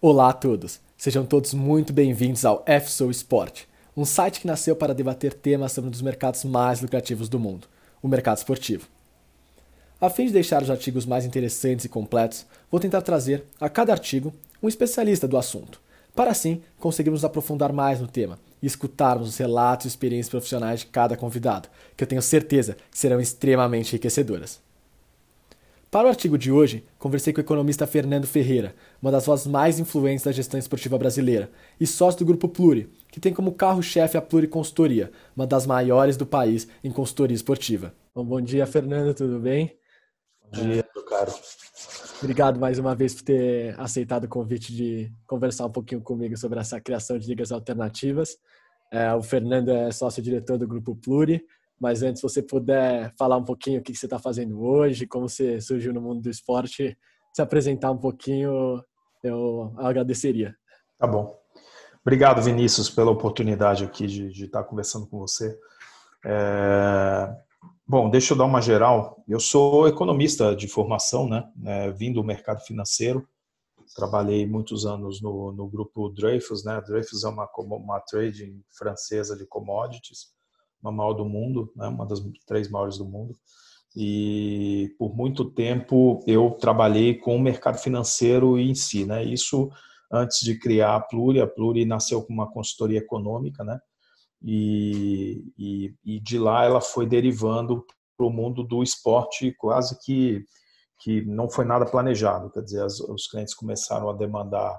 Olá a todos, sejam todos muito bem-vindos ao FSO Sport, um site que nasceu para debater temas sobre um dos mercados mais lucrativos do mundo, o mercado esportivo. A fim de deixar os artigos mais interessantes e completos, vou tentar trazer, a cada artigo, um especialista do assunto, para assim conseguirmos aprofundar mais no tema e escutarmos os relatos e experiências profissionais de cada convidado, que eu tenho certeza serão extremamente enriquecedoras. Para o artigo de hoje, conversei com o economista Fernando Ferreira, uma das vozes mais influentes da gestão esportiva brasileira, e sócio do Grupo Pluri, que tem como carro-chefe a Pluri Consultoria, uma das maiores do país em consultoria esportiva. Bom, bom dia, Fernando, tudo bem? Bom dia, meu caro. Obrigado mais uma vez por ter aceitado o convite de conversar um pouquinho comigo sobre essa criação de ligas alternativas. É, o Fernando é sócio-diretor do Grupo Pluri, mas antes, se você puder falar um pouquinho o que você está fazendo hoje, como você surgiu no mundo do esporte, se apresentar um pouquinho, eu agradeceria. Tá bom. Obrigado, Vinícius, pela oportunidade aqui de, de estar conversando com você. É... Bom, deixa eu dar uma geral. Eu sou economista de formação, né? É, vim do mercado financeiro. Trabalhei muitos anos no, no grupo Dreyfus, né? Dreyfus é uma, uma trading francesa de commodities uma maior do mundo, né, uma das três maiores do mundo. E por muito tempo eu trabalhei com o mercado financeiro em si, né? Isso antes de criar a Pluri, a Pluri nasceu com uma consultoria econômica, né? E, e, e de lá ela foi derivando para o mundo do esporte quase que que não foi nada planejado, quer dizer, as, os clientes começaram a demandar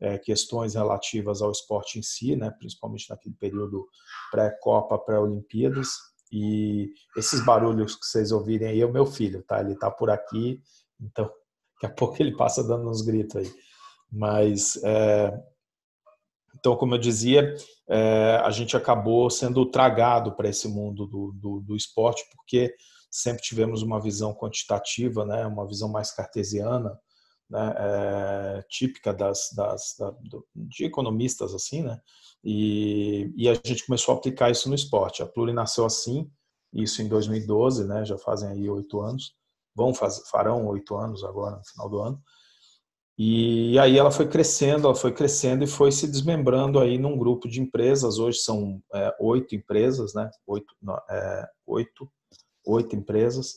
é, questões relativas ao esporte em si, né, principalmente naquele período pré-Copa, pré-Olimpíadas. E esses barulhos que vocês ouvirem aí é o meu filho, tá? Ele tá por aqui, então daqui a pouco ele passa dando uns gritos aí. Mas, é, então, como eu dizia, é, a gente acabou sendo tragado para esse mundo do, do, do esporte, porque sempre tivemos uma visão quantitativa, né, uma visão mais cartesiana, né, é, típica das, das da, de economistas assim, né? E, e, a gente começou a aplicar isso no esporte. A Pluri nasceu assim, isso em 2012, né? Já fazem aí oito anos, vão fazer, farão oito anos agora no final do ano. E aí ela foi crescendo, ela foi crescendo e foi se desmembrando aí num grupo de empresas. Hoje são é, oito empresas, né? Oito, é, oito, oito empresas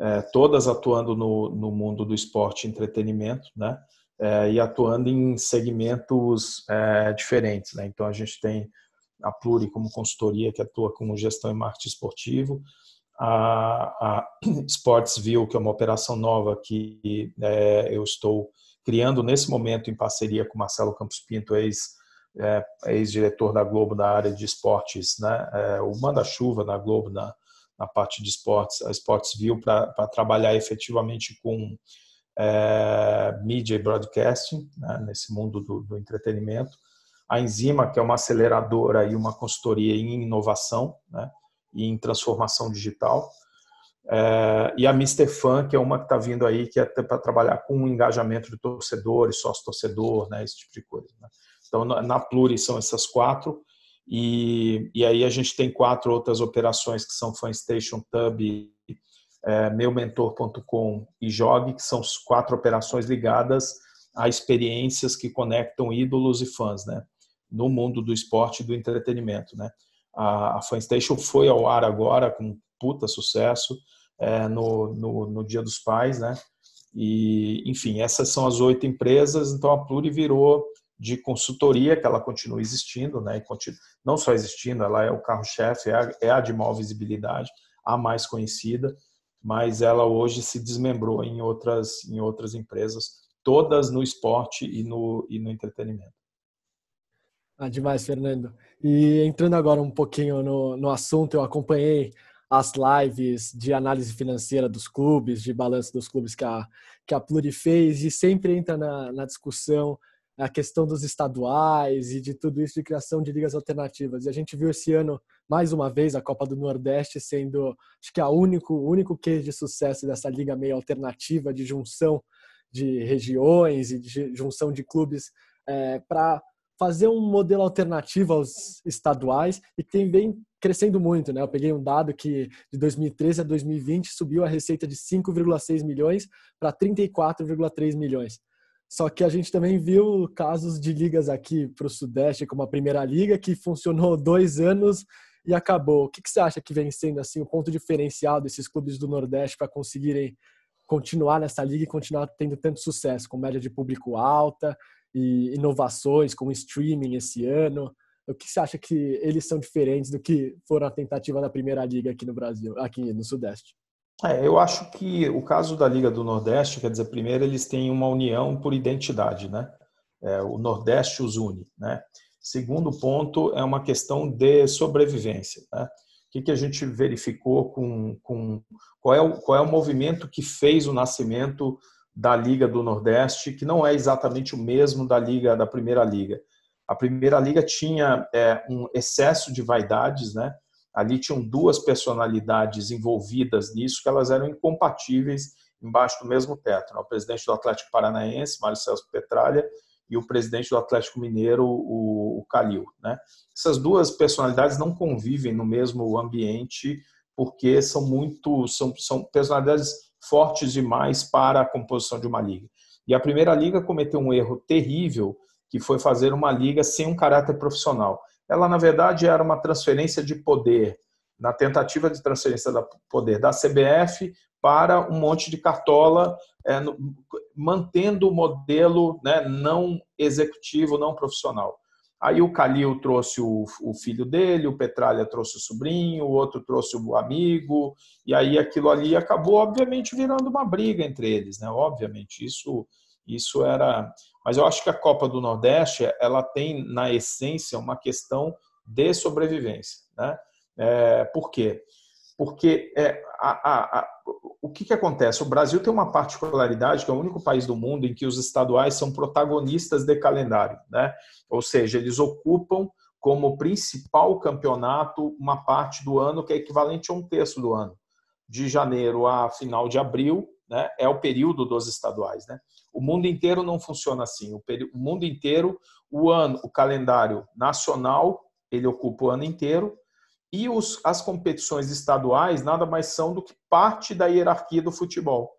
é, todas atuando no, no mundo do esporte e entretenimento, né? É, e atuando em segmentos é, diferentes. Né? Então, a gente tem a Pluri como consultoria, que atua com gestão e marketing esportivo, a, a Sportsville, que é uma operação nova que é, eu estou criando nesse momento em parceria com Marcelo Campos Pinto, ex, é, ex-diretor da Globo na área de esportes, né? É, o manda-chuva da Globo na, na parte de esportes, a Sportsville, para trabalhar efetivamente com é, mídia e broadcasting, né, nesse mundo do, do, entretenimento. A Enzima, que é uma aceleradora e uma consultoria em inovação né, e em transformação digital. É, e a Mr. Fan, que é uma que está vindo aí, que é para trabalhar com o engajamento de torcedores, sócio-torcedor, né, esse tipo de coisa. Né. Então, na Pluri são essas quatro. E, e aí a gente tem quatro outras operações que são Fanstation, Tub, é, meumentor.com e Jogue, que são quatro operações ligadas a experiências que conectam ídolos e fãs, né? No mundo do esporte e do entretenimento, né? A, a Fanstation foi ao ar agora com puta sucesso é, no, no, no Dia dos Pais, né? E, enfim, essas são as oito empresas, então a Pluri virou de consultoria, que ela continua existindo, né? Continua, não só existindo, ela é o carro-chefe, é, a, é a de maior visibilidade, a mais conhecida, mas ela hoje se desmembrou em outras, em outras empresas, todas no esporte e no, e no entretenimento. Ah, demais, Fernando. E entrando agora um pouquinho no, no assunto, eu acompanhei as lives de análise financeira dos clubes, de balanço dos clubes que a, que a Pluri fez, e sempre entra na, na discussão a questão dos estaduais e de tudo isso de criação de ligas alternativas. E a gente viu esse ano, mais uma vez, a Copa do Nordeste sendo, acho que, a único, único case de sucesso dessa liga meio alternativa de junção de regiões e de junção de clubes é, para fazer um modelo alternativo aos estaduais e que tem bem crescendo muito, né? Eu peguei um dado que de 2013 a 2020 subiu a receita de 5,6 milhões para 34,3 milhões. Só que a gente também viu casos de ligas aqui para o Sudeste, como a Primeira Liga, que funcionou dois anos e acabou. O que, que você acha que vem sendo assim o ponto diferencial desses clubes do Nordeste para conseguirem continuar nessa liga e continuar tendo tanto sucesso, com média de público alta e inovações como streaming esse ano? O que você acha que eles são diferentes do que foram a tentativa da Primeira Liga aqui no Brasil, aqui no Sudeste? É, eu acho que o caso da Liga do Nordeste, quer dizer, primeiro eles têm uma união por identidade, né? É, o Nordeste os une, né? Segundo ponto é uma questão de sobrevivência, né? O que, que a gente verificou com, com qual, é o, qual é o movimento que fez o nascimento da Liga do Nordeste, que não é exatamente o mesmo da Liga da Primeira Liga. A Primeira Liga tinha é, um excesso de vaidades, né? Ali tinham duas personalidades envolvidas nisso que elas eram incompatíveis embaixo do mesmo teto. Né? O presidente do Atlético Paranaense, Mário Celso Petralha, e o presidente do Atlético Mineiro, o, Calil. Né? Essas duas personalidades não convivem no mesmo ambiente porque são muito são, são personalidades fortes demais para a composição de uma liga. E a primeira liga cometeu um erro terrível que foi fazer uma liga sem um caráter profissional ela na verdade era uma transferência de poder, na tentativa de transferência de poder da CBF para um monte de cartola, é, no, mantendo o modelo né, não executivo, não profissional. Aí o Calil trouxe o, o, filho dele, o Petralha trouxe o sobrinho, o outro trouxe o amigo, e aí aquilo ali acabou, obviamente, virando uma briga entre eles, né? Obviamente, isso isso era. Mas eu acho que a Copa do Nordeste ela tem na essência uma questão de sobrevivência, né? É, por quê? Porque é, a, a, a, o que, que acontece? O Brasil tem uma particularidade que é o único país do mundo em que os estaduais são protagonistas de calendário, né? Ou seja, eles ocupam como principal campeonato uma parte do ano que é equivalente a um terço do ano, de janeiro a final de abril, né? É o período dos estaduais, né? O mundo inteiro não funciona assim. O, o mundo inteiro, o ano, o calendário nacional, ele ocupa o ano inteiro, e os, as competições estaduais nada mais são do que parte da hierarquia do futebol.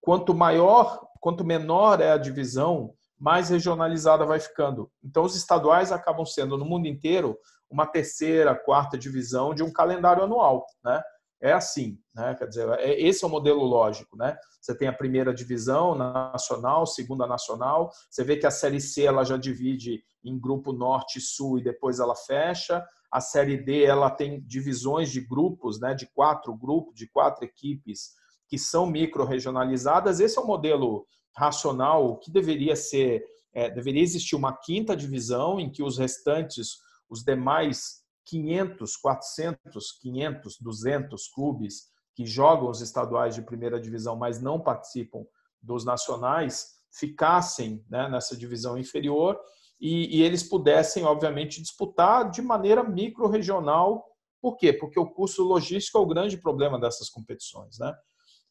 Quanto maior, quanto menor é a divisão, mais regionalizada vai ficando. Então, os estaduais acabam sendo, no mundo inteiro, uma terceira, quarta divisão de um calendário anual. Né? É assim, né? quer dizer, é, esse é o modelo lógico. Né? Você tem a primeira divisão nacional, segunda nacional. Você vê que a série C ela já divide em grupo norte sul e depois ela fecha. A série D ela tem divisões de grupos, né, de quatro grupos, de quatro equipes que são micro-regionalizadas. Esse é o modelo racional que deveria ser, é, deveria existir uma quinta divisão em que os restantes, os demais 500, 400, 500, 200 clubes que jogam os estaduais de primeira divisão, mas não participam dos nacionais, ficassem né, nessa divisão inferior e, e, eles pudessem, obviamente, disputar de maneira micro-regional. Por quê? Porque o custo logístico é o grande problema dessas competições. Né?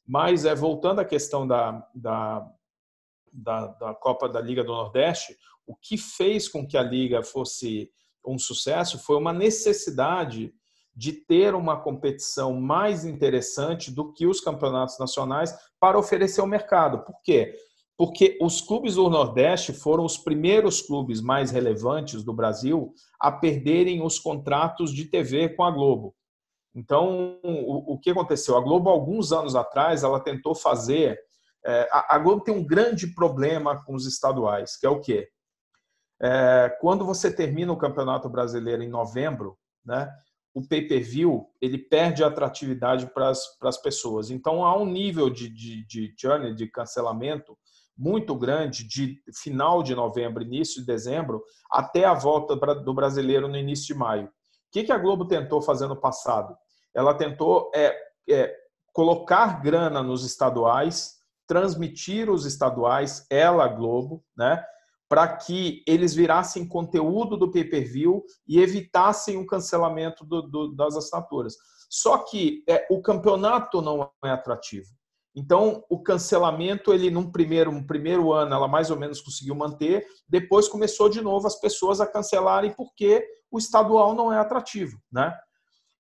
Mas, é, voltando à questão da, da, da, da Copa da Liga do Nordeste, o que fez com que a Liga fosse um sucesso foi uma necessidade de ter uma competição mais interessante do que os campeonatos nacionais para oferecer ao mercado. Por quê? Porque os clubes do Nordeste foram os primeiros clubes mais relevantes do Brasil a perderem os contratos de TV com a Globo. Então, o, que aconteceu? A Globo, alguns anos atrás, ela tentou fazer. É, a Globo tem um grande problema com os estaduais, que é o quê? É, quando você termina o Campeonato Brasileiro em novembro, né, o pay-per-view ele perde atratividade para as pessoas. Então há um nível de, de, de journey, de cancelamento muito grande de final de novembro, início de dezembro, até a volta do brasileiro no início de maio. O que, a Globo tentou fazer no passado? Ela tentou é, é, colocar grana nos estaduais, transmitir os estaduais, ela, Globo, né? Para que eles virassem conteúdo do pay-per-view e evitassem o cancelamento do, do, das assinaturas. Só que é, o campeonato não é atrativo. Então, o cancelamento, ele num primeiro, um primeiro ano, ela mais ou menos conseguiu manter, depois começou de novo as pessoas a cancelarem porque o estadual não é atrativo, né?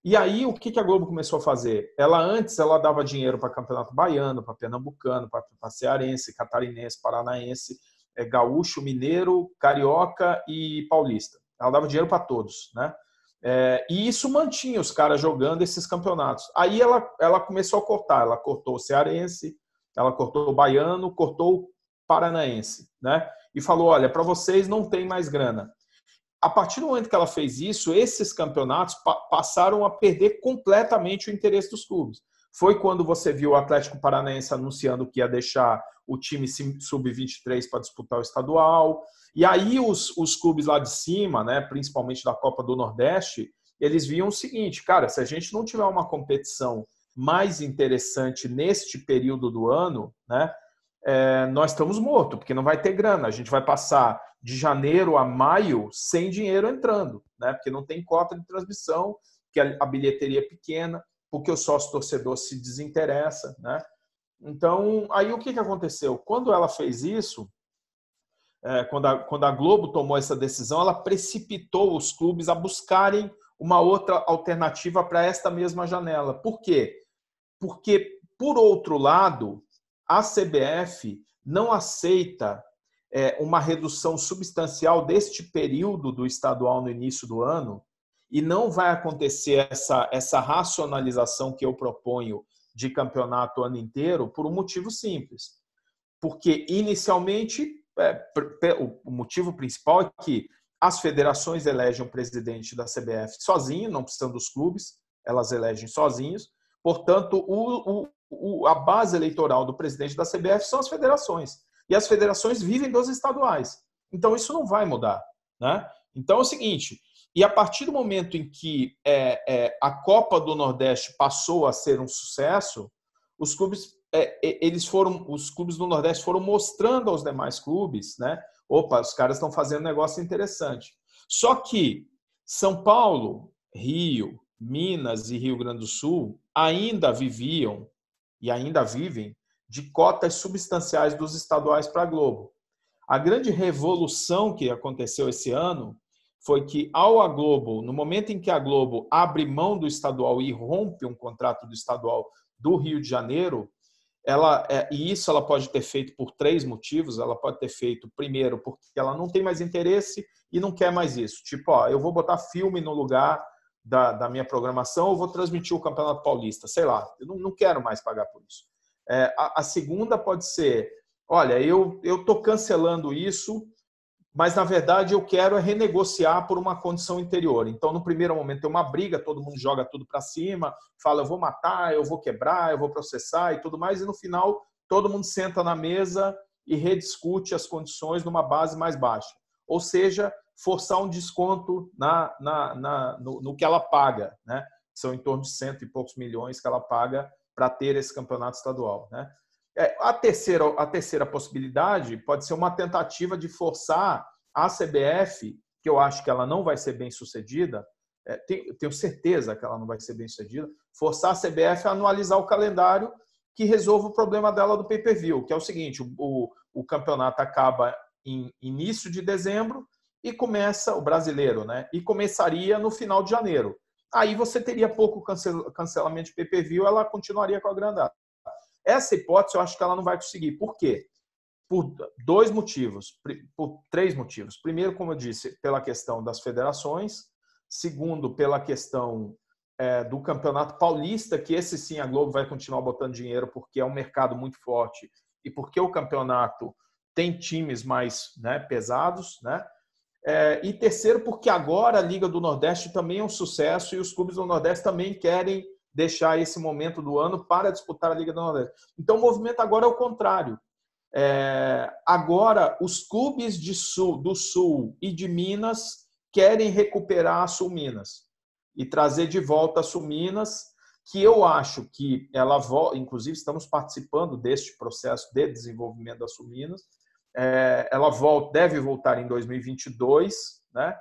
E aí, o que a Globo começou a fazer? Ela antes ela dava dinheiro para campeonato baiano, para pernambucano, para cearense, catarinense, paranaense, é, gaúcho, mineiro, carioca e paulista. Ela dava dinheiro para todos, né? É, e isso mantinha os caras jogando esses campeonatos. Aí ela, ela começou a cortar. Ela cortou o cearense, ela cortou o baiano, cortou o paranaense, né? E falou: olha, para vocês não tem mais grana. A partir do momento que ela fez isso, esses campeonatos pa passaram a perder completamente o interesse dos clubes. Foi quando você viu o Atlético Paranaense anunciando que ia deixar o time sub-23 para disputar o estadual. E aí os, os clubes lá de cima, né, principalmente da Copa do Nordeste, eles viam o seguinte, cara, se a gente não tiver uma competição mais interessante neste período do ano, né, é, nós estamos mortos, porque não vai ter grana. A gente vai passar de janeiro a maio sem dinheiro entrando, né, porque não tem cota de transmissão, que a, a bilheteria é pequena, porque o sócio torcedor se desinteressa, né? Então, aí o que, que aconteceu? Quando ela fez isso, é, quando, a, Globo tomou essa decisão, ela precipitou os clubes a buscarem uma outra alternativa para esta mesma janela. Por quê? Porque, por outro lado, a CBF não aceita é, uma redução substancial deste período do estadual no início do ano e não vai acontecer essa, essa racionalização que eu proponho de campeonato o ano inteiro por um motivo simples. Porque, inicialmente, é, o motivo principal é que as federações elegem o presidente da CBF sozinho, não precisam dos clubes, elas elegem sozinhos. Portanto, o, o, a base eleitoral do presidente da CBF são as federações. E as federações vivem dos estaduais. Então, isso não vai mudar. Né? Então, é o seguinte: e a partir do momento em que é, é, a Copa do Nordeste passou a ser um sucesso, os clubes é, eles foram, os clubes do Nordeste foram mostrando aos demais clubes, né? Opa, os caras estão fazendo um negócio interessante. Só que São Paulo, Rio, Minas e Rio Grande do Sul ainda viviam e ainda vivem de cotas substanciais dos estaduais para a Globo. A grande revolução que aconteceu esse ano foi que ao a Globo, no momento em que a Globo abre mão do estadual e rompe um contrato do estadual do Rio de Janeiro, ela é, e isso ela pode ter feito por três motivos. Ela pode ter feito primeiro porque ela não tem mais interesse e não quer mais isso. Tipo, ó, eu vou botar filme no lugar da, da minha programação, eu vou transmitir o Campeonato Paulista, sei lá, eu não, não quero mais pagar por isso. É, a, a, segunda pode ser, olha, eu eu tô cancelando isso mas na verdade eu quero é renegociar por uma condição interior. Então, no primeiro momento tem uma briga, todo mundo joga tudo para cima, fala eu vou matar, eu vou quebrar, eu vou processar e tudo mais, e no final todo mundo senta na mesa e rediscute as condições numa base mais baixa. Ou seja, forçar um desconto na, na, na no, no, que ela paga, né? São em torno de cento e poucos milhões que ela paga para ter esse campeonato estadual, né? É, a, terceira, a terceira possibilidade pode ser uma tentativa de forçar a CBF, que eu acho que ela não vai ser bem sucedida, é, tenho, certeza que ela não vai ser bem sucedida, forçar a CBF a anualizar o calendário que resolva o problema dela do pay-per-view, que é o seguinte: o, o campeonato acaba em início de dezembro e começa o brasileiro, né? E começaria no final de janeiro. Aí você teria pouco cancelamento de pay-per-view, ela continuaria com a grandada. Essa hipótese eu acho que ela não vai conseguir. Por quê? Por dois motivos, por três motivos. Primeiro, como eu disse, pela questão das federações. Segundo, pela questão é, do Campeonato Paulista, que esse sim a Globo vai continuar botando dinheiro porque é um mercado muito forte e porque o campeonato tem times mais né, pesados, né? É, e terceiro, porque agora a Liga do Nordeste também é um sucesso e os clubes do Nordeste também querem deixar esse momento do ano para disputar a Liga do Nordeste. Então, o movimento agora é o contrário. É, agora, os clubes sul, do Sul e de Minas querem recuperar a Sul Minas e trazer de volta a Sul Minas, que eu acho que ela inclusive estamos participando deste processo de desenvolvimento da Sul Minas, é, ela volta, deve voltar em 2022, né?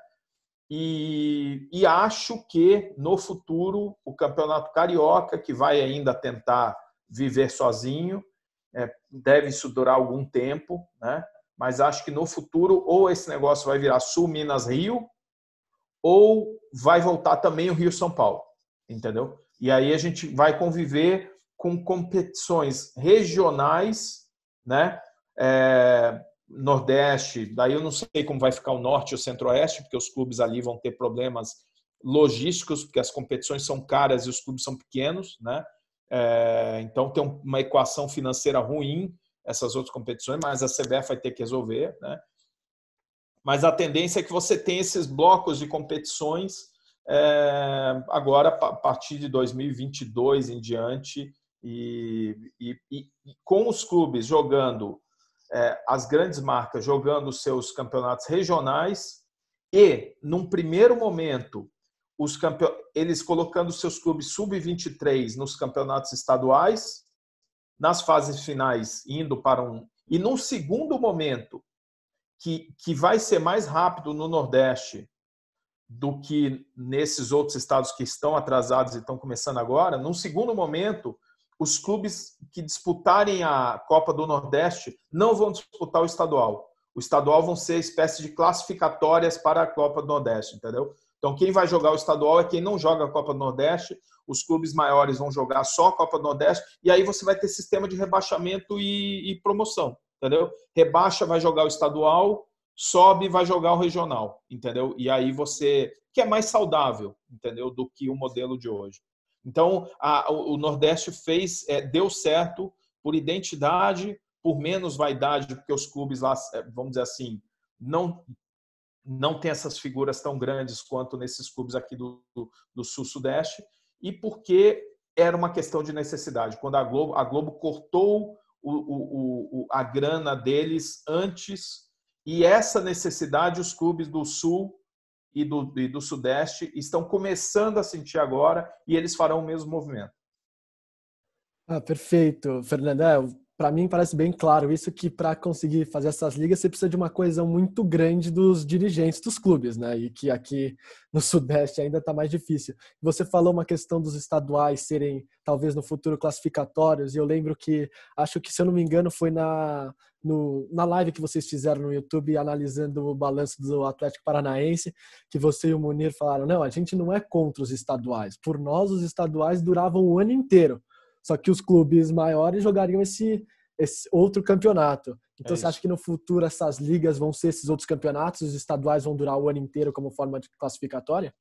E, e, acho que no futuro o campeonato carioca, que vai ainda tentar viver sozinho, é, deve isso durar algum tempo, né? mas acho que no futuro ou esse negócio vai virar Sul Minas Rio, ou vai voltar também o Rio São Paulo, entendeu? E aí a gente vai conviver com competições regionais, né? É, Nordeste, daí eu não sei como vai ficar o Norte e o Centro-Oeste, porque os clubes ali vão ter problemas logísticos, porque as competições são caras e os clubes são pequenos, né? É, então tem uma equação financeira ruim essas outras competições, mas a CBF vai ter que resolver, né? Mas a tendência é que você tenha esses blocos de competições é, agora a partir de 2022 em diante e, e, e com os clubes jogando as grandes marcas jogando seus campeonatos regionais e num primeiro momento os eles colocando seus clubes sub-23 nos campeonatos estaduais, nas fases finais indo para um e num segundo momento que, que vai ser mais rápido no Nordeste do que nesses outros estados que estão atrasados e estão começando agora, num segundo momento, os clubes que disputarem a Copa do Nordeste não vão disputar o estadual. O estadual vão ser espécie de classificatórias para a Copa do Nordeste, entendeu? Então, quem vai jogar o estadual é quem não joga a Copa do Nordeste. Os clubes maiores vão jogar só a Copa do Nordeste. E aí você vai ter sistema de rebaixamento e, e promoção, entendeu? Rebaixa, vai jogar o estadual sobe vai jogar o regional, entendeu? E aí você que é mais saudável, entendeu, do que o modelo de hoje. Então a, o Nordeste fez é, deu certo por identidade, por menos vaidade, porque os clubes lá, é, vamos dizer assim, não não tem essas figuras tão grandes quanto nesses clubes aqui do, do, do sul-sudeste e porque era uma questão de necessidade. Quando a Globo, a Globo cortou o, o, o, a grana deles antes e essa necessidade os clubes do Sul e do, e do Sudeste estão começando a sentir agora e eles farão o mesmo movimento. Ah, perfeito, Fernando. Para mim parece bem claro isso que para conseguir fazer essas ligas você precisa de uma coesão muito grande dos dirigentes dos clubes, né? E que aqui no Sudeste ainda está mais difícil. Você falou uma questão dos estaduais serem talvez no futuro classificatórios e eu lembro que acho que se eu não me engano foi na no, na live que vocês fizeram no YouTube analisando o balanço do Atlético Paranaense, que você e o Munir falaram: não, a gente não é contra os estaduais. Por nós, os estaduais duravam o ano inteiro. Só que os clubes maiores jogariam esse, esse outro campeonato. Então, é você acha que no futuro essas ligas vão ser esses outros campeonatos? Os estaduais vão durar o ano inteiro como forma de classificatória?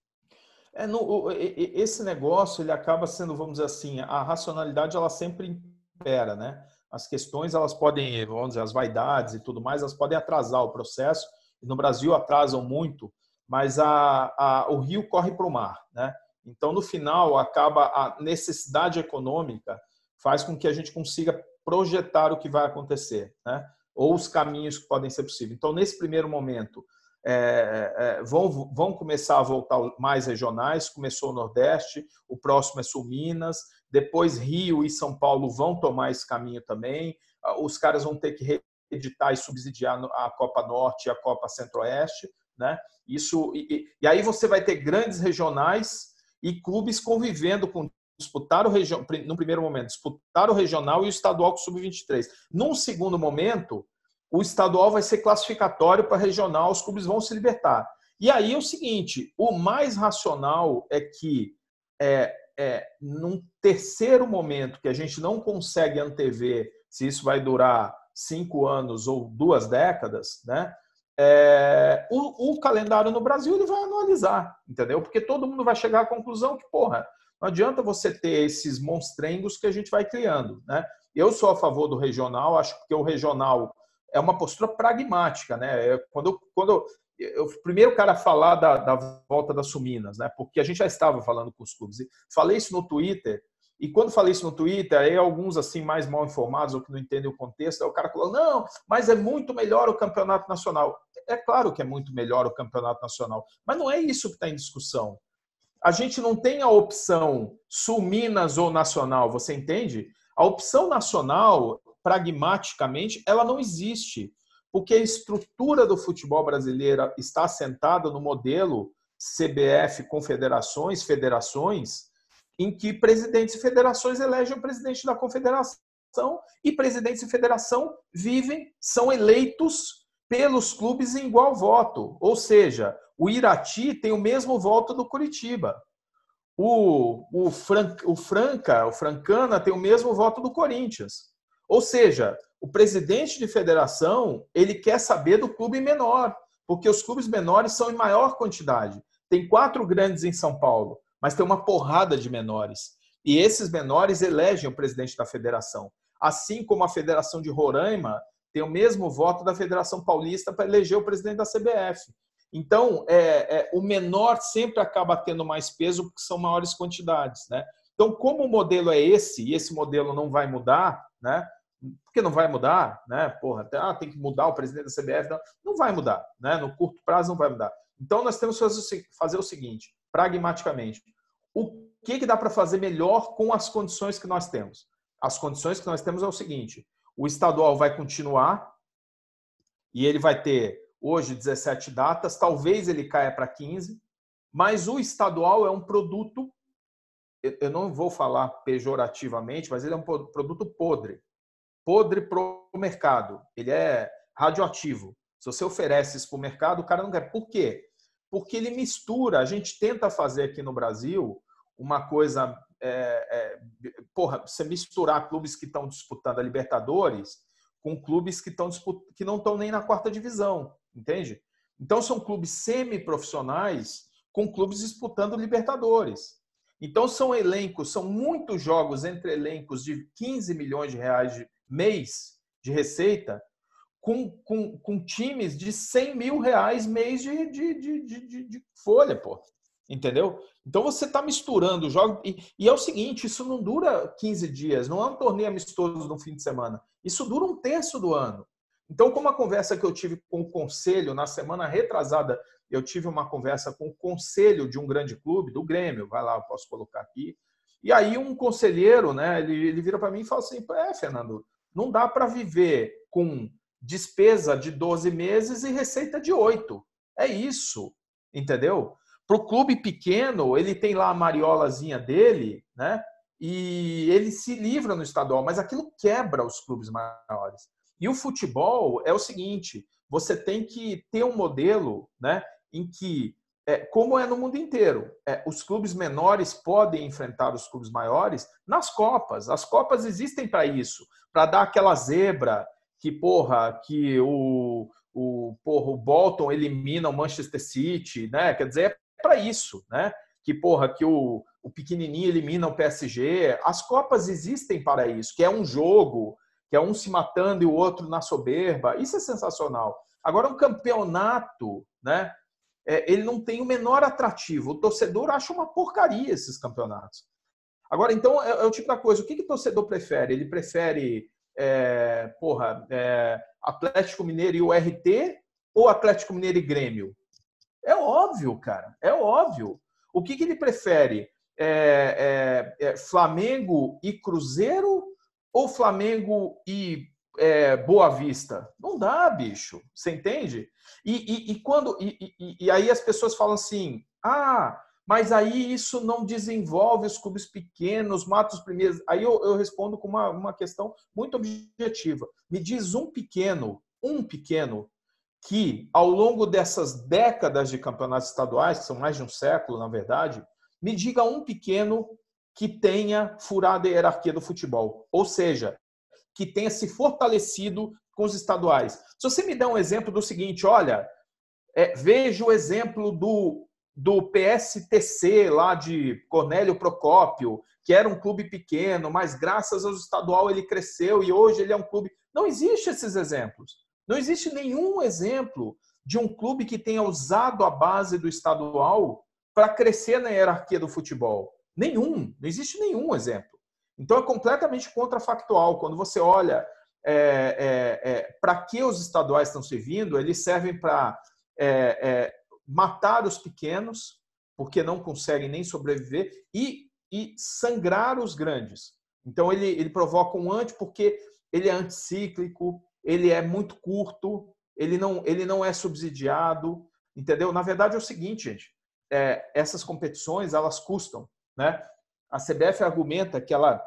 É, no, esse negócio ele acaba sendo, vamos dizer assim, a racionalidade ela sempre impera, né? As questões elas podem, vamos dizer, as vaidades e tudo mais, elas podem atrasar o processo. No Brasil atrasam muito, mas a, a o rio corre para o mar, né? Então, no final, acaba a necessidade econômica faz com que a gente consiga projetar o que vai acontecer, né? ou os caminhos que podem ser possíveis. Então, nesse primeiro momento, é, é, vão, vão começar a voltar mais regionais. Começou o Nordeste, o próximo é Sul Minas, depois Rio e São Paulo vão tomar esse caminho também. Os caras vão ter que reeditar e subsidiar a Copa Norte e a Copa Centro-Oeste. Né? Isso, e, e aí você vai ter grandes regionais e clubes convivendo com disputar o regional, no primeiro momento, disputar o regional e o estadual com sub-23. Num segundo momento, o estadual vai ser classificatório para regional, os clubes vão se libertar. E aí é o seguinte: o mais racional é que, é, é, num terceiro momento, que a gente não consegue antever se isso vai durar cinco anos ou duas décadas, né? É, o, o, calendário no Brasil ele vai anualizar, entendeu? Porque todo mundo vai chegar à conclusão que, porra, não adianta você ter esses monstrengos que a gente vai criando, né? Eu sou a favor do regional, acho que o regional é uma postura pragmática, né? É, quando, quando eu, o primeiro cara a falar da, da volta das Suminas, né? Porque a gente já estava falando com os clubes. Falei isso no Twitter e quando falei isso no Twitter, aí alguns assim mais mal informados ou que não entendem o contexto, aí o cara falou: "Não, mas é muito melhor o campeonato nacional". É claro que é muito melhor o campeonato nacional, mas não é isso que está em discussão. A gente não tem a opção Sul Minas ou nacional, você entende? A opção nacional, pragmaticamente, ela não existe, porque a estrutura do futebol brasileiro está assentada no modelo CBF, confederações, federações, em que presidentes e federações elegem o presidente da confederação e presidentes e federação vivem, são eleitos pelos clubes em igual voto. Ou seja, o Irati tem o mesmo voto do Curitiba. O, o, Fran, o Franca, o Francana tem o mesmo voto do Corinthians. Ou seja, o presidente de federação ele quer saber do clube menor, porque os clubes menores são em maior quantidade. Tem quatro grandes em São Paulo, mas tem uma porrada de menores. E esses menores elegem o presidente da federação. Assim como a Federação de Roraima tem o mesmo voto da Federação Paulista para eleger o presidente da CBF. Então, é, é, o menor sempre acaba tendo mais peso porque são maiores quantidades. Né? Então, como o modelo é esse, e esse modelo não vai mudar, né? porque não vai mudar, né? Porra, ah, tem que mudar o presidente da CBF. Não, não vai mudar, né? No curto prazo não vai mudar. Então nós temos que fazer o seguinte, pragmaticamente. O que, que dá para fazer melhor com as condições que nós temos? As condições que nós temos é o seguinte: o estadual vai continuar e ele vai ter hoje 17 datas, talvez ele caia para 15, mas o estadual é um produto, eu não vou falar pejorativamente, mas ele é um produto podre podre para o mercado. Ele é radioativo. Se você oferece isso para o mercado, o cara não quer. Por quê? Porque ele mistura. A gente tenta fazer aqui no Brasil uma coisa. É, é, porra, você misturar clubes que estão disputando a Libertadores com clubes que, estão que não estão nem na quarta divisão, entende? Então são clubes semi-profissionais com clubes disputando Libertadores. Então são elencos, são muitos jogos entre elencos de 15 milhões de reais de, mês de receita com, com, com times de 100 mil reais mês de, de, de, de, de folha, pô. Entendeu? Então você está misturando jogos. E, e, é o seguinte: isso não dura 15 dias, não é um torneio amistoso no fim de semana. Isso dura um terço do ano. Então, como a conversa que eu tive com o conselho na semana retrasada, eu tive uma conversa com o conselho de um grande clube, do Grêmio, vai lá, eu posso colocar aqui. E aí um conselheiro, né, ele, ele vira para mim e fala assim: é, Fernando, não dá para viver com despesa de 12 meses e receita de 8. É isso, entendeu? Para o clube pequeno, ele tem lá a mariolazinha dele, né? E ele se livra no estadual, mas aquilo quebra os clubes maiores. E o futebol é o seguinte: você tem que ter um modelo, né, em que é, como é no mundo inteiro. É, os clubes menores podem enfrentar os clubes maiores nas Copas. As Copas existem para isso, para dar aquela zebra que, porra, que o, o, porra, o Bolton elimina o Manchester City, né? Quer dizer, é para isso, né? Que, porra, que o, o pequenininho elimina o PSG. As Copas existem para isso, que é um jogo, que é um se matando e o outro na soberba. Isso é sensacional. Agora, um campeonato, né? é, ele não tem o menor atrativo. O torcedor acha uma porcaria esses campeonatos. Agora, então, é, é o tipo da coisa. O que, que o torcedor prefere? Ele prefere, é, porra, é, Atlético Mineiro e o RT ou Atlético Mineiro e Grêmio? É óbvio, cara. É óbvio. O que, que ele prefere? É, é, é Flamengo e Cruzeiro ou Flamengo e é, Boa Vista. Não dá, bicho. Você entende? E, e, e quando e, e, aí as pessoas falam assim: ah, mas aí isso não desenvolve os clubes pequenos, mata os primeiros. Aí eu, eu respondo com uma, uma questão muito objetiva. Me diz um pequeno, um pequeno, que ao longo dessas décadas de campeonatos estaduais, que são mais de um século, na verdade, me diga um pequeno que tenha furado a hierarquia do futebol. Ou seja, que tenha se fortalecido com os estaduais. Se você me der um exemplo do seguinte, olha, é, veja o exemplo do, do PSTC lá de Cornélio Procópio, que era um clube pequeno, mas graças ao estadual ele cresceu e hoje ele é um clube. Não existe esses exemplos. Não existe nenhum exemplo de um clube que tenha usado a base do estadual para crescer na hierarquia do futebol. Nenhum. Não existe nenhum exemplo. Então é completamente contrafactual. Quando você olha é, é, é, para que os estaduais estão servindo, eles servem para é, é, matar os pequenos, porque não conseguem nem sobreviver, e, e sangrar os grandes. Então ele, ele provoca um anti porque ele é anticíclico, ele é muito curto, ele não, ele não é subsidiado, entendeu? Na verdade é o seguinte, gente, é, essas competições elas custam, né? a CBF argumenta que ela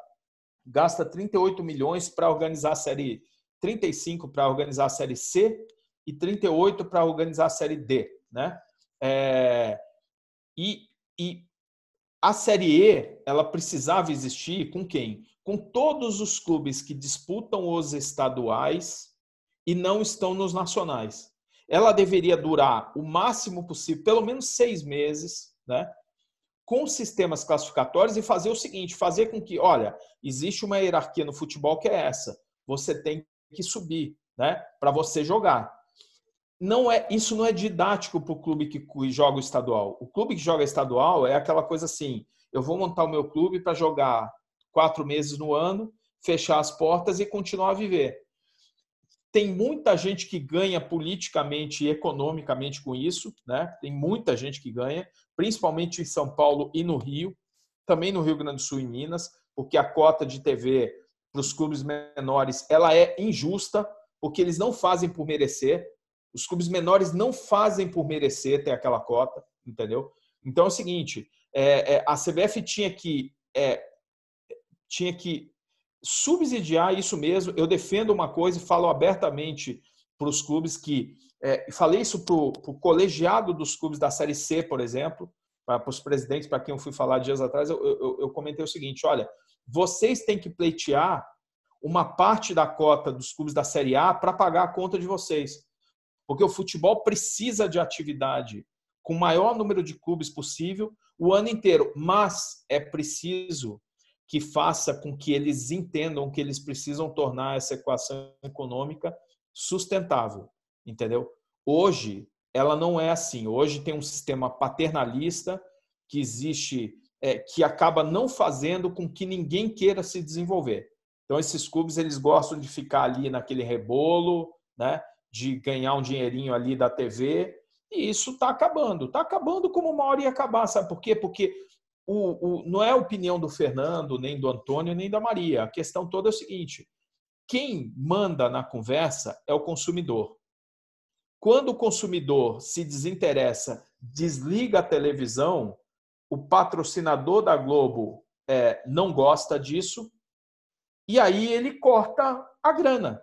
gasta 38 milhões para organizar a série 35 para organizar a série C e 38 para organizar a série D, né? É, e, e a Série E, ela precisava existir com quem? Com todos os clubes que disputam os estaduais e não estão nos nacionais. Ela deveria durar o máximo possível, pelo menos seis meses, né? com sistemas classificatórios e fazer o seguinte: fazer com que, olha, existe uma hierarquia no futebol que é essa. Você tem que subir, né? Para você jogar. Não é isso não é didático para o clube que joga o estadual. O clube que joga estadual é aquela coisa assim: eu vou montar o meu clube para jogar quatro meses no ano, fechar as portas e continuar a viver. Tem muita gente que ganha politicamente e economicamente com isso, né? Tem muita gente que ganha, principalmente em São Paulo e no Rio, também no Rio Grande do Sul e Minas, porque a cota de TV para os clubes menores ela é injusta, porque eles não fazem por merecer. Os clubes menores não fazem por merecer ter aquela cota, entendeu? Então é o seguinte: é, é, a CBF tinha que é, tinha que subsidiar isso mesmo. Eu defendo uma coisa e falo abertamente para os clubes que é, falei isso para o colegiado dos clubes da Série C, por exemplo, para os presidentes, para quem eu fui falar dias atrás, eu, eu, eu comentei o seguinte: olha, vocês têm que pleitear uma parte da cota dos clubes da Série A para pagar a conta de vocês. Porque o futebol precisa de atividade com o maior número de clubes possível o ano inteiro, mas é preciso que faça com que eles entendam que eles precisam tornar essa equação econômica sustentável, entendeu? Hoje ela não é assim. Hoje tem um sistema paternalista que existe, é, que acaba não fazendo com que ninguém queira se desenvolver. Então esses clubes eles gostam de ficar ali naquele rebolo, né? De ganhar um dinheirinho ali da TV e isso está acabando. Está acabando como uma hora ia acabar, sabe por quê? Porque o, o, não é a opinião do Fernando, nem do Antônio, nem da Maria. A questão toda é o seguinte: quem manda na conversa é o consumidor. Quando o consumidor se desinteressa, desliga a televisão, o patrocinador da Globo é, não gosta disso, e aí ele corta a grana.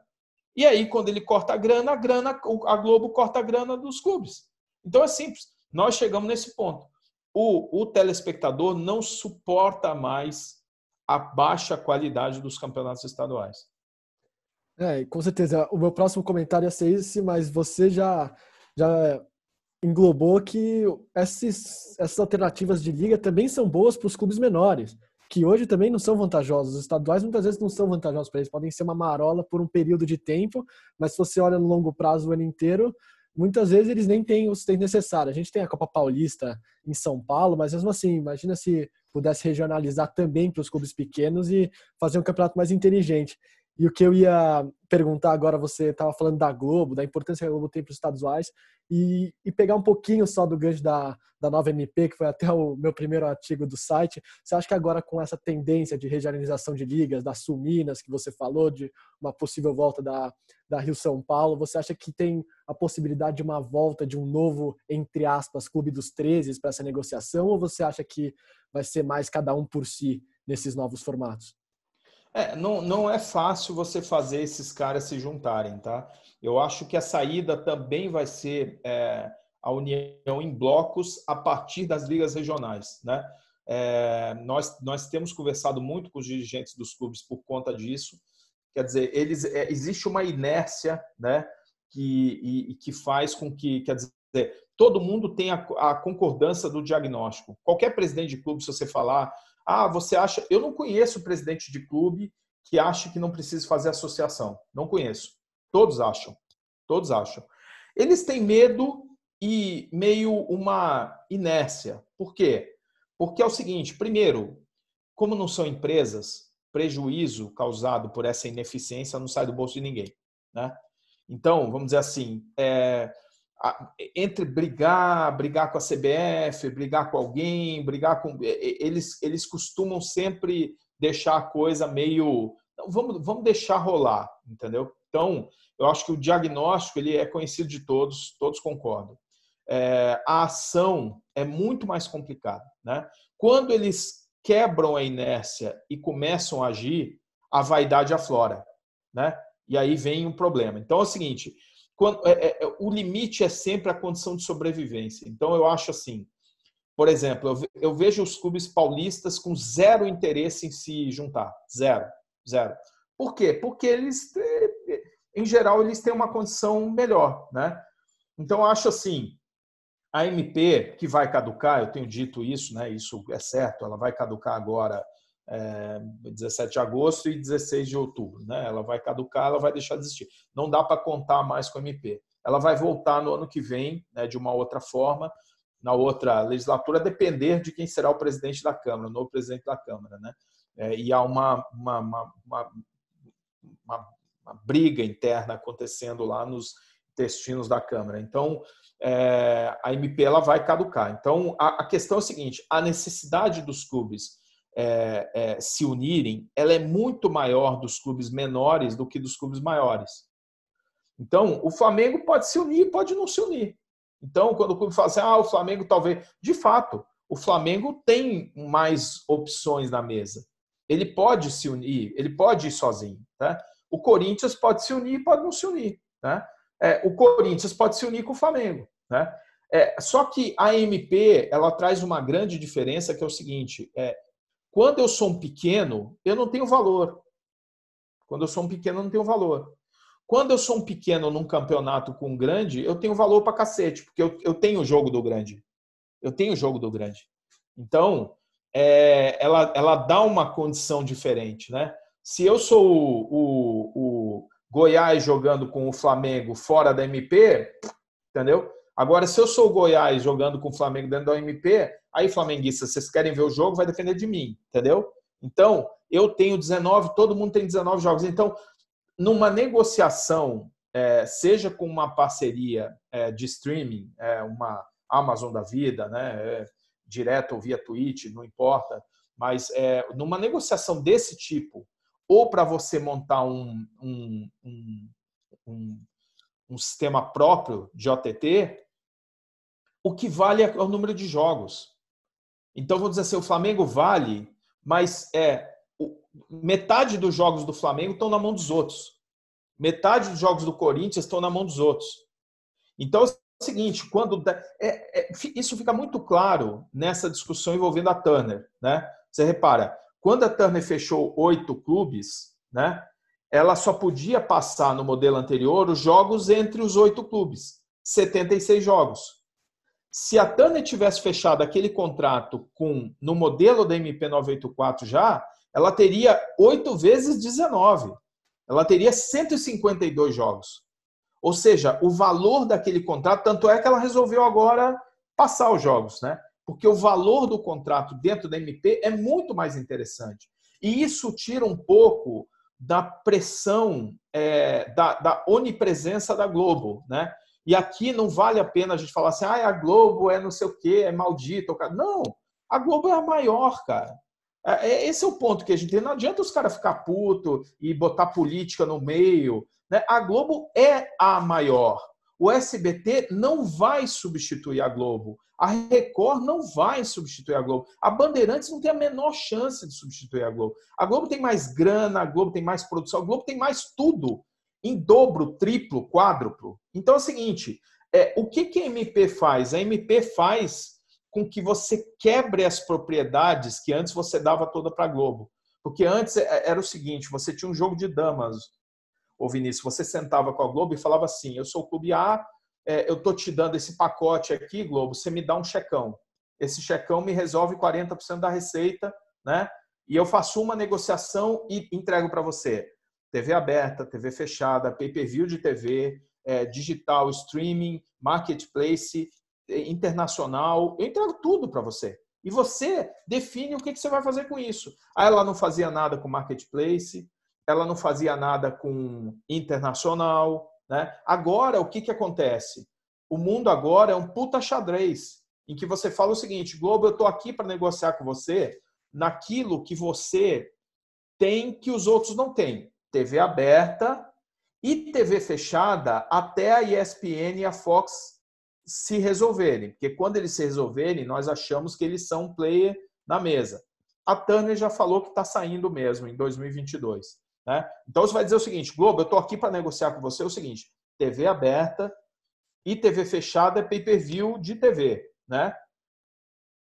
E aí, quando ele corta a grana, a grana, a Globo corta a grana dos clubes. Então é simples. Nós chegamos nesse ponto o, o telespectador não suporta mais a baixa qualidade dos campeonatos estaduais. É, com certeza. O meu próximo comentário ia ser esse, mas você já, já englobou que esses, essas alternativas de liga também são boas para os clubes menores, que hoje também não são vantajosos. Os estaduais muitas vezes não são vantajosos para eles, podem ser uma marola por um período de tempo, mas se você olha no longo prazo o ano inteiro, muitas vezes eles nem têm o sustento necessário. A gente tem a Copa Paulista em São Paulo, mas mesmo assim, imagina se pudesse regionalizar também para os clubes pequenos e fazer um campeonato mais inteligente. E o que eu ia perguntar agora, você estava falando da Globo, da importância que a Globo tem para os estaduais, e, e, pegar um pouquinho só do gancho da, da nova MP, que foi até o meu primeiro artigo do site. Você acha que agora, com essa tendência de regionalização de ligas, da Sul Minas, que você falou, de uma possível volta da, da Rio São Paulo, você acha que tem a possibilidade de uma volta de um novo, entre aspas, Clube dos 13 para essa negociação, ou você acha que vai ser mais cada um por si nesses novos formatos? É, não, não é fácil você fazer esses caras se juntarem, tá? Eu acho que a saída também vai ser é, a união em blocos a partir das ligas regionais, né? É, nós, nós temos conversado muito com os dirigentes dos clubes por conta disso. Quer dizer, eles, é, existe uma inércia né, que, e, que faz com que, quer dizer, todo mundo tem a concordância do diagnóstico. Qualquer presidente de clube, se você falar, ah, você acha. Eu não conheço presidente de clube que acha que não precisa fazer associação. Não conheço. Todos acham. Todos acham. Eles têm medo e meio uma inércia. Por quê? Porque é o seguinte: primeiro, como não são empresas, prejuízo causado por essa ineficiência não sai do bolso de ninguém. Né? Então, vamos dizer assim, é, entre brigar, brigar com a CBF, brigar com alguém, brigar com eles eles costumam sempre deixar a coisa meio vamos vamos deixar rolar, entendeu? Então eu acho que o diagnóstico ele é conhecido de todos, todos concordam. É, a ação é muito mais complicada, né? Quando eles quebram a inércia e começam a agir, a vaidade aflora, né? E aí vem um problema. Então é o seguinte, quando, é, é, é, o limite é sempre a condição de sobrevivência. Então, eu acho assim: Por exemplo, eu vejo os clubes paulistas com zero interesse em se juntar. Zero. Zero. Por quê? Porque eles, em geral, eles têm uma condição melhor. Né? Então, eu acho assim, a MP, que vai caducar, eu tenho dito isso, né? isso é certo, ela vai caducar agora é, 17 de agosto e 16 de outubro. Né? Ela vai caducar, ela vai deixar de existir. Não dá para contar mais com a MP. Ela vai voltar no ano que vem, né, de uma outra forma, na outra legislatura, a depender de quem será o presidente da Câmara, o novo presidente da Câmara. Né? É, e há uma, uma, uma, uma, uma briga interna acontecendo lá nos intestinos da Câmara. Então, é, a MP ela vai caducar. Então, a, a, questão é a seguinte: a necessidade dos clubes é, é, se unirem, ela é muito maior dos clubes menores do que dos clubes maiores. Então, o Flamengo pode se unir, pode não se unir. Então, quando o clube fala assim, ah, o Flamengo talvez. De fato, o Flamengo tem mais opções na mesa. Ele pode se unir, ele pode ir sozinho. Tá? O Corinthians pode se unir pode não se unir. Tá? É, o Corinthians pode se unir com o Flamengo. Né? É, só que a MP ela traz uma grande diferença que é o seguinte: é, quando eu sou um pequeno, eu não tenho valor. Quando eu sou um pequeno, eu não tenho valor. Quando eu sou um pequeno num campeonato com um grande, eu tenho valor para cacete, porque eu, eu tenho o jogo do grande. Eu tenho o jogo do grande. Então, é, ela, ela dá uma condição diferente, né? Se eu sou o, o, o Goiás jogando com o Flamengo fora da MP, entendeu? Agora, se eu sou o Goiás jogando com o Flamengo dentro da MP, aí, flamenguistas, vocês querem ver o jogo, vai depender de mim, entendeu? Então, eu tenho 19, todo mundo tem 19 jogos. Então, numa negociação, é, seja com uma parceria é, de streaming, é, uma Amazon da vida, né, é, direto ou via Twitch, não importa, mas é, numa negociação desse tipo, ou para você montar um, um, um, um, um sistema próprio de OTT, o que vale é o número de jogos. Então, vou dizer assim, o Flamengo vale, mas é metade dos jogos do Flamengo estão na mão dos outros. Metade dos jogos do Corinthians estão na mão dos outros. Então é o seguinte, quando é, é, isso fica muito claro nessa discussão envolvendo a Turner, né? Você repara, quando a Turner fechou oito clubes, né? Ela só podia passar no modelo anterior os jogos entre os oito clubes, 76 jogos. Se a Turner tivesse fechado aquele contrato com no modelo da MP 984 já, ela teria 8 vezes 19. Ela teria 152 jogos. Ou seja, o valor daquele contrato, tanto é que ela resolveu agora passar os jogos, né? Porque o valor do contrato dentro da MP é muito mais interessante. E isso tira um pouco da pressão, é, da, da onipresença da Globo, né? E aqui não vale a pena a gente falar assim, ah, a Globo é não sei o quê, é maldita. Não, a Globo é a maior, cara. É, é, esse é o ponto que a gente tem. Não adianta os caras ficar puto e botar política no meio. Né? A Globo é a maior. O SBT não vai substituir a Globo. A Record não vai substituir a Globo. A Bandeirantes não tem a menor chance de substituir a Globo. A Globo tem mais grana, a Globo tem mais produção, a Globo tem mais tudo. Em dobro, triplo, quádruplo. Então é o seguinte: é, o que, que a MP faz? A MP faz com que você quebre as propriedades que antes você dava toda para a Globo. Porque antes é, era o seguinte, você tinha um jogo de damas, ô Vinícius, você sentava com a Globo e falava assim, eu sou o clube A, é, eu tô te dando esse pacote aqui, Globo, você me dá um checão. Esse checão me resolve 40% da receita, né? E eu faço uma negociação e entrego para você. TV aberta, TV fechada, pay-per-view de TV, é, digital, streaming, marketplace internacional, eu entrego tudo para você. E você define o que, que você vai fazer com isso. Aí ela não fazia nada com marketplace, ela não fazia nada com internacional. Né? Agora, o que, que acontece? O mundo agora é um puta xadrez, em que você fala o seguinte: Globo, eu estou aqui para negociar com você naquilo que você tem que os outros não têm. TV aberta e TV fechada até a ESPN e a Fox se resolverem, porque quando eles se resolverem, nós achamos que eles são um player na mesa. A Turner já falou que está saindo mesmo em 2022. Né? Então você vai dizer o seguinte, Globo, eu estou aqui para negociar com você o seguinte: TV aberta e TV fechada é pay-per-view de TV, né?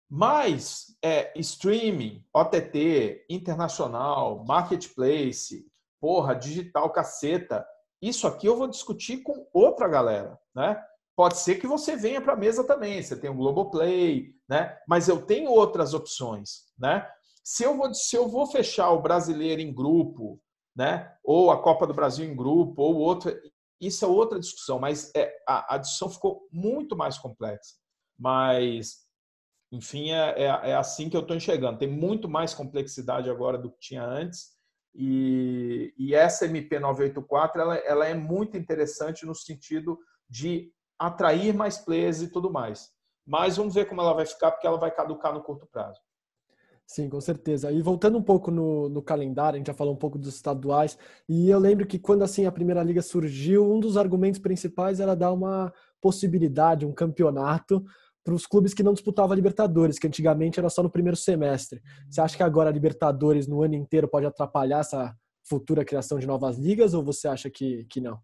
Mas é, streaming, OTT, internacional, marketplace, porra, digital, caceta, isso aqui eu vou discutir com outra galera, né? Pode ser que você venha para a mesa também, você tem o Globoplay, né? Mas eu tenho outras opções, né? Se eu vou, se eu vou fechar o brasileiro em grupo, né? Ou a Copa do Brasil em grupo, ou outra, isso é outra discussão, mas é, a, a discussão ficou muito mais complexa. Mas, enfim, é, é, é assim que eu estou enxergando. Tem muito mais complexidade agora do que tinha antes. E, e essa MP984 ela, ela é muito interessante no sentido de atrair mais players e tudo mais. Mas vamos ver como ela vai ficar, porque ela vai caducar no curto prazo. Sim, com certeza. E voltando um pouco no, no, calendário, a gente já falou um pouco dos estaduais, e eu lembro que quando assim a Primeira Liga surgiu, um dos argumentos principais era dar uma possibilidade, um campeonato para os clubes que não disputavam a Libertadores, que antigamente era só no primeiro semestre. Você acha que agora a Libertadores no ano inteiro pode atrapalhar essa futura criação de novas ligas, ou você acha que, que não?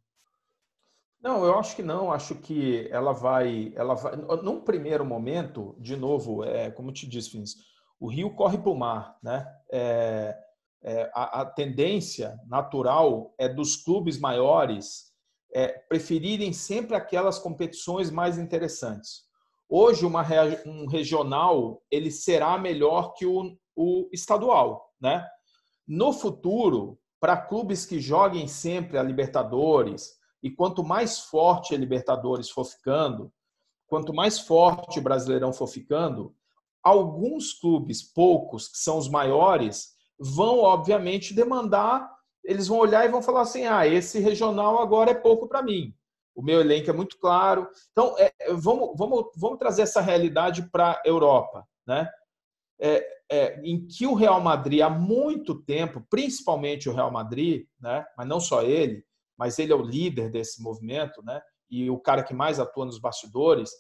Não, eu acho que não. Acho que ela vai, ela vai. Num primeiro momento, de novo, é como eu te disse, Fins, o rio corre para o mar, né? É, é, a, a, tendência natural é dos clubes maiores é, preferirem sempre aquelas competições mais interessantes. Hoje, uma, um regional ele será melhor que o, o estadual, né? No futuro, para clubes que joguem sempre a Libertadores, e quanto mais forte a Libertadores for ficando, quanto mais forte o Brasileirão for ficando, alguns clubes, poucos, que são os maiores, vão, obviamente, demandar, eles vão olhar e vão falar assim: ah, esse regional agora é pouco para mim. O meu elenco é muito claro. Então, é, vamos, vamos, vamos trazer essa realidade para a Europa. Né? É, é, em que o Real Madrid, há muito tempo, principalmente o Real Madrid, né? mas não só ele, mas ele é o líder desse movimento, né? E o cara que mais atua nos bastidores,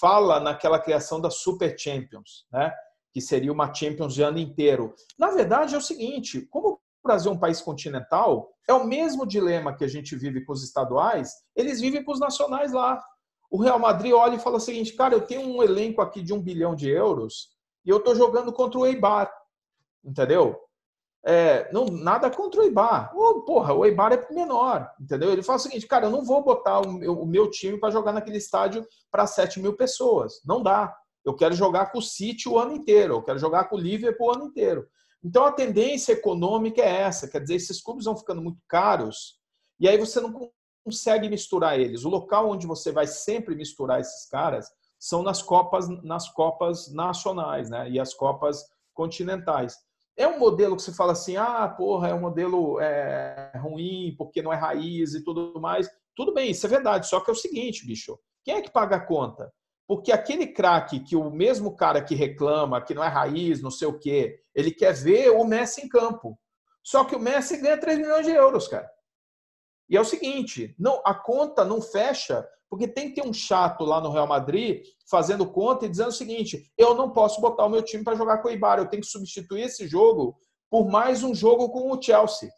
fala naquela criação da Super Champions, né? Que seria uma Champions de ano inteiro. Na verdade, é o seguinte: como o Brasil é um país continental, é o mesmo dilema que a gente vive com os estaduais, eles vivem com os nacionais lá. O Real Madrid olha e fala o seguinte: cara, eu tenho um elenco aqui de um bilhão de euros e eu estou jogando contra o Eibar, entendeu? É, não, nada contra o Eibar. Oh, porra, o Eibar é menor, entendeu? Ele fala o seguinte, cara, eu não vou botar o meu, o meu time para jogar naquele estádio para 7 mil pessoas. Não dá. Eu quero jogar com o City o ano inteiro, eu quero jogar com o Liverpool o ano inteiro. Então a tendência econômica é essa, quer dizer, esses clubes vão ficando muito caros e aí você não consegue misturar eles. O local onde você vai sempre misturar esses caras são nas copas, nas copas nacionais, né? E as copas continentais. É um modelo que você fala assim, ah, porra, é um modelo é, ruim porque não é raiz e tudo mais. Tudo bem, isso é verdade. Só que é o seguinte, bicho, quem é que paga a conta? Porque aquele craque que o mesmo cara que reclama, que não é raiz, não sei o quê, ele quer ver o Messi em campo. Só que o Messi ganha 3 milhões de euros, cara. E é o seguinte, não, a conta não fecha porque tem que ter um chato lá no Real Madrid fazendo conta e dizendo o seguinte: eu não posso botar o meu time para jogar com o Ibar, eu tenho que substituir esse jogo por mais um jogo com o Chelsea,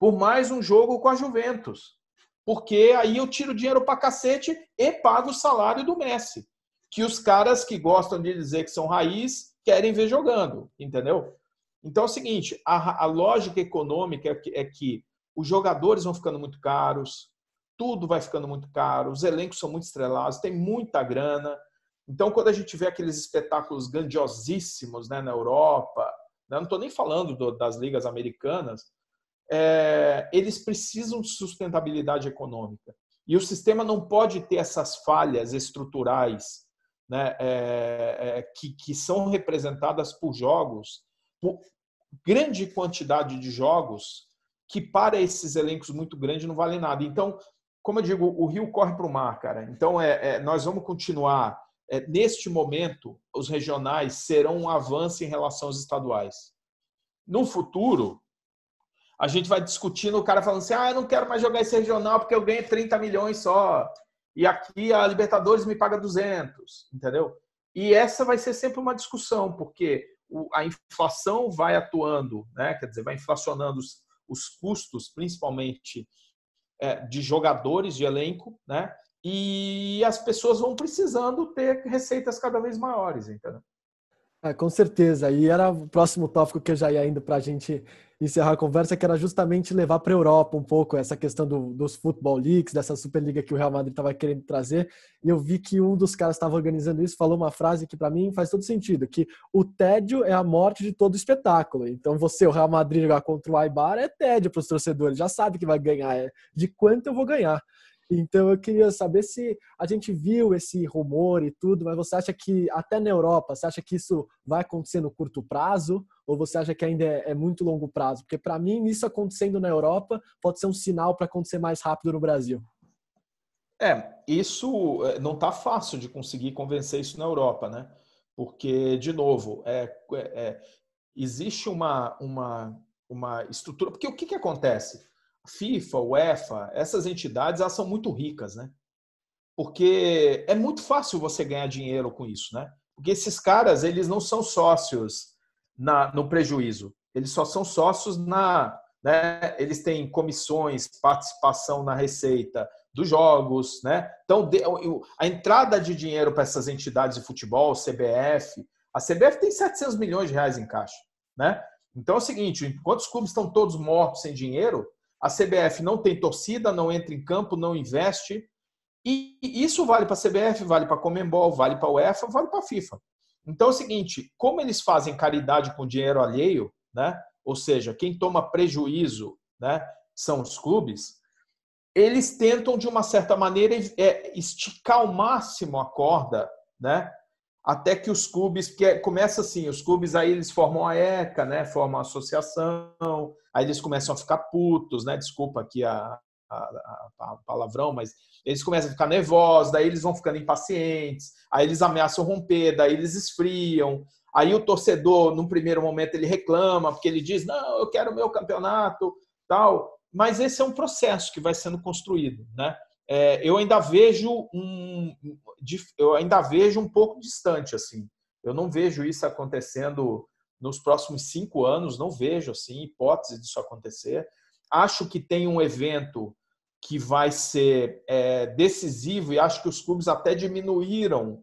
por mais um jogo com a Juventus. Porque aí eu tiro dinheiro para cacete e pago o salário do Messi. Que os caras que gostam de dizer que são raiz querem ver jogando, entendeu? Então é o seguinte: a, a lógica econômica é que, é que os jogadores vão ficando muito caros, tudo vai ficando muito caro, os elencos são muito estrelados, tem muita grana. Então, quando a gente vê aqueles espetáculos grandiosíssimos né, na Europa, né, não estou nem falando do, das ligas americanas, é, eles precisam de sustentabilidade econômica. E o sistema não pode ter essas falhas estruturais né, é, é, que, que são representadas por jogos, por grande quantidade de jogos que para esses elencos muito grandes não valem nada. Então, como eu digo, o rio corre para o mar, cara. Então, é, é, nós vamos continuar. É, neste momento, os regionais serão um avanço em relação aos estaduais. No futuro, a gente vai discutindo, o cara falando assim: ah, eu não quero mais jogar esse regional porque eu ganho 30 milhões só. E aqui a Libertadores me paga 200, entendeu? E essa vai ser sempre uma discussão, porque a inflação vai atuando, né? quer dizer, vai inflacionando os, os custos, principalmente é, de jogadores de elenco, né? E as pessoas vão precisando ter receitas cada vez maiores, entendeu? Ah, com certeza. E era o próximo tópico que eu já ia indo para a gente encerrar a conversa, que era justamente levar para a Europa um pouco essa questão do, dos Football Leagues, dessa Superliga que o Real Madrid estava querendo trazer. E eu vi que um dos caras estava organizando isso falou uma frase que para mim faz todo sentido, que o tédio é a morte de todo espetáculo. Então você, o Real Madrid, jogar contra o Aibar é tédio para os torcedores, já sabe que vai ganhar, é de quanto eu vou ganhar. Então eu queria saber se a gente viu esse rumor e tudo, mas você acha que até na Europa, você acha que isso vai acontecer no curto prazo ou você acha que ainda é, é muito longo prazo? Porque para mim isso acontecendo na Europa pode ser um sinal para acontecer mais rápido no Brasil. É, isso é, não está fácil de conseguir convencer isso na Europa, né? Porque, de novo, é, é, é, existe uma, uma, uma estrutura. Porque o que, que acontece? FIFA, UEFA, essas entidades, elas são muito ricas, né? Porque é muito fácil você ganhar dinheiro com isso, né? Porque esses caras, eles não são sócios na, no prejuízo. Eles só são sócios na... Né? Eles têm comissões, participação na receita dos jogos, né? Então, a entrada de dinheiro para essas entidades de futebol, CBF, a CBF tem 700 milhões de reais em caixa, né? Então é o seguinte, enquanto os clubes estão todos mortos sem dinheiro, a CBF não tem torcida, não entra em campo, não investe. E isso vale para a CBF, vale para a Comembol, vale para a UEFA, vale para a FIFA. Então é o seguinte, como eles fazem caridade com dinheiro alheio, né? ou seja, quem toma prejuízo né, são os clubes, eles tentam, de uma certa maneira, é, esticar ao máximo a corda né, até que os clubes, porque começa assim, os clubes aí eles formam a ECA, né, formam a associação, aí eles começam a ficar putos, né, desculpa aqui a, a, a, palavrão, mas eles começam a ficar nervosos, daí eles vão ficando impacientes, aí eles ameaçam romper, daí eles esfriam, aí o torcedor, num primeiro momento, ele reclama, porque ele diz, não, eu quero o meu campeonato, tal, mas esse é um processo que vai sendo construído, né? É, eu ainda vejo um, eu ainda vejo um pouco distante assim. Eu não vejo isso acontecendo nos próximos cinco anos, não vejo assim hipótese disso acontecer. Acho que tem um evento que vai ser é, decisivo e acho que os clubes até diminuíram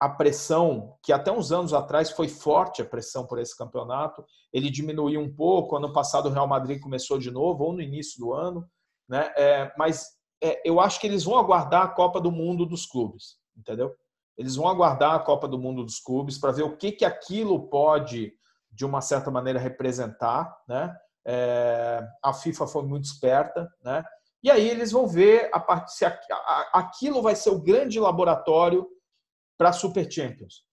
a pressão, que até uns anos atrás foi forte a pressão por esse campeonato. Ele diminuiu um pouco. Ano passado o Real Madrid começou de novo, ou no início do ano, né? É, mas é, eu acho que eles vão aguardar a Copa do Mundo dos clubes, entendeu? Eles vão aguardar a Copa do Mundo dos clubes para ver o que, que aquilo pode, de uma certa maneira, representar, né? É, a FIFA foi muito esperta, né? E aí eles vão ver a parte se aquilo vai ser o grande laboratório para a Super Champions.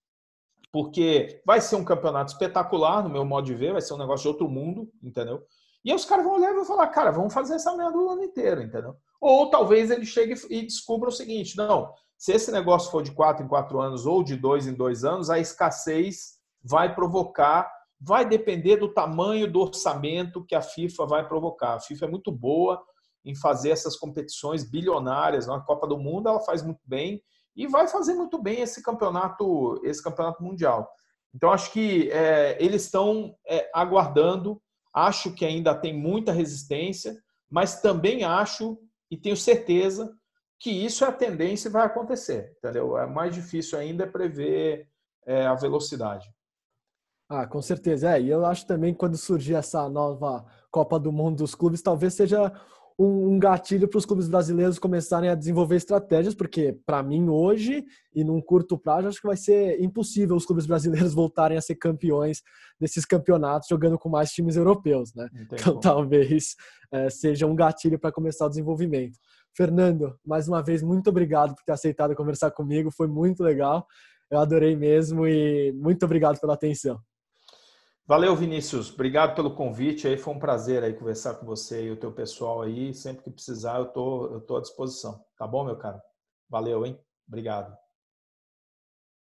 Porque vai ser um campeonato espetacular, no meu modo de ver, vai ser um negócio de outro mundo, entendeu? E aí os caras vão olhar e vão falar, cara, vamos fazer essa merda o ano inteiro, entendeu? Ou talvez ele chegue e descubra o seguinte: não, se esse negócio for de quatro em quatro anos ou de dois em dois anos, a escassez vai provocar, vai depender do tamanho do orçamento que a FIFA vai provocar. A FIFA é muito boa em fazer essas competições bilionárias. Na Copa do Mundo ela faz muito bem e vai fazer muito bem esse campeonato, esse campeonato mundial. Então acho que é, eles estão é, aguardando. Acho que ainda tem muita resistência, mas também acho e tenho certeza que isso é a tendência e vai acontecer, entendeu? É mais difícil ainda é prever é, a velocidade. Ah, com certeza. É, e eu acho também que quando surgir essa nova Copa do Mundo dos clubes, talvez seja um, gatilho para os clubes brasileiros começarem a desenvolver estratégias, porque para mim hoje e num curto prazo acho que vai ser impossível os clubes brasileiros voltarem a ser campeões desses campeonatos jogando com mais times europeus, né? Então talvez é, seja um gatilho para começar o desenvolvimento. Fernando, mais uma vez muito obrigado por ter aceitado conversar comigo, foi muito legal. Eu adorei mesmo e muito obrigado pela atenção. Valeu, Vinícius. Obrigado pelo convite. Aí foi um prazer aí conversar com você e o teu pessoal aí. Sempre que precisar, eu tô, eu tô à disposição. Tá bom, meu cara? Valeu, hein? Obrigado.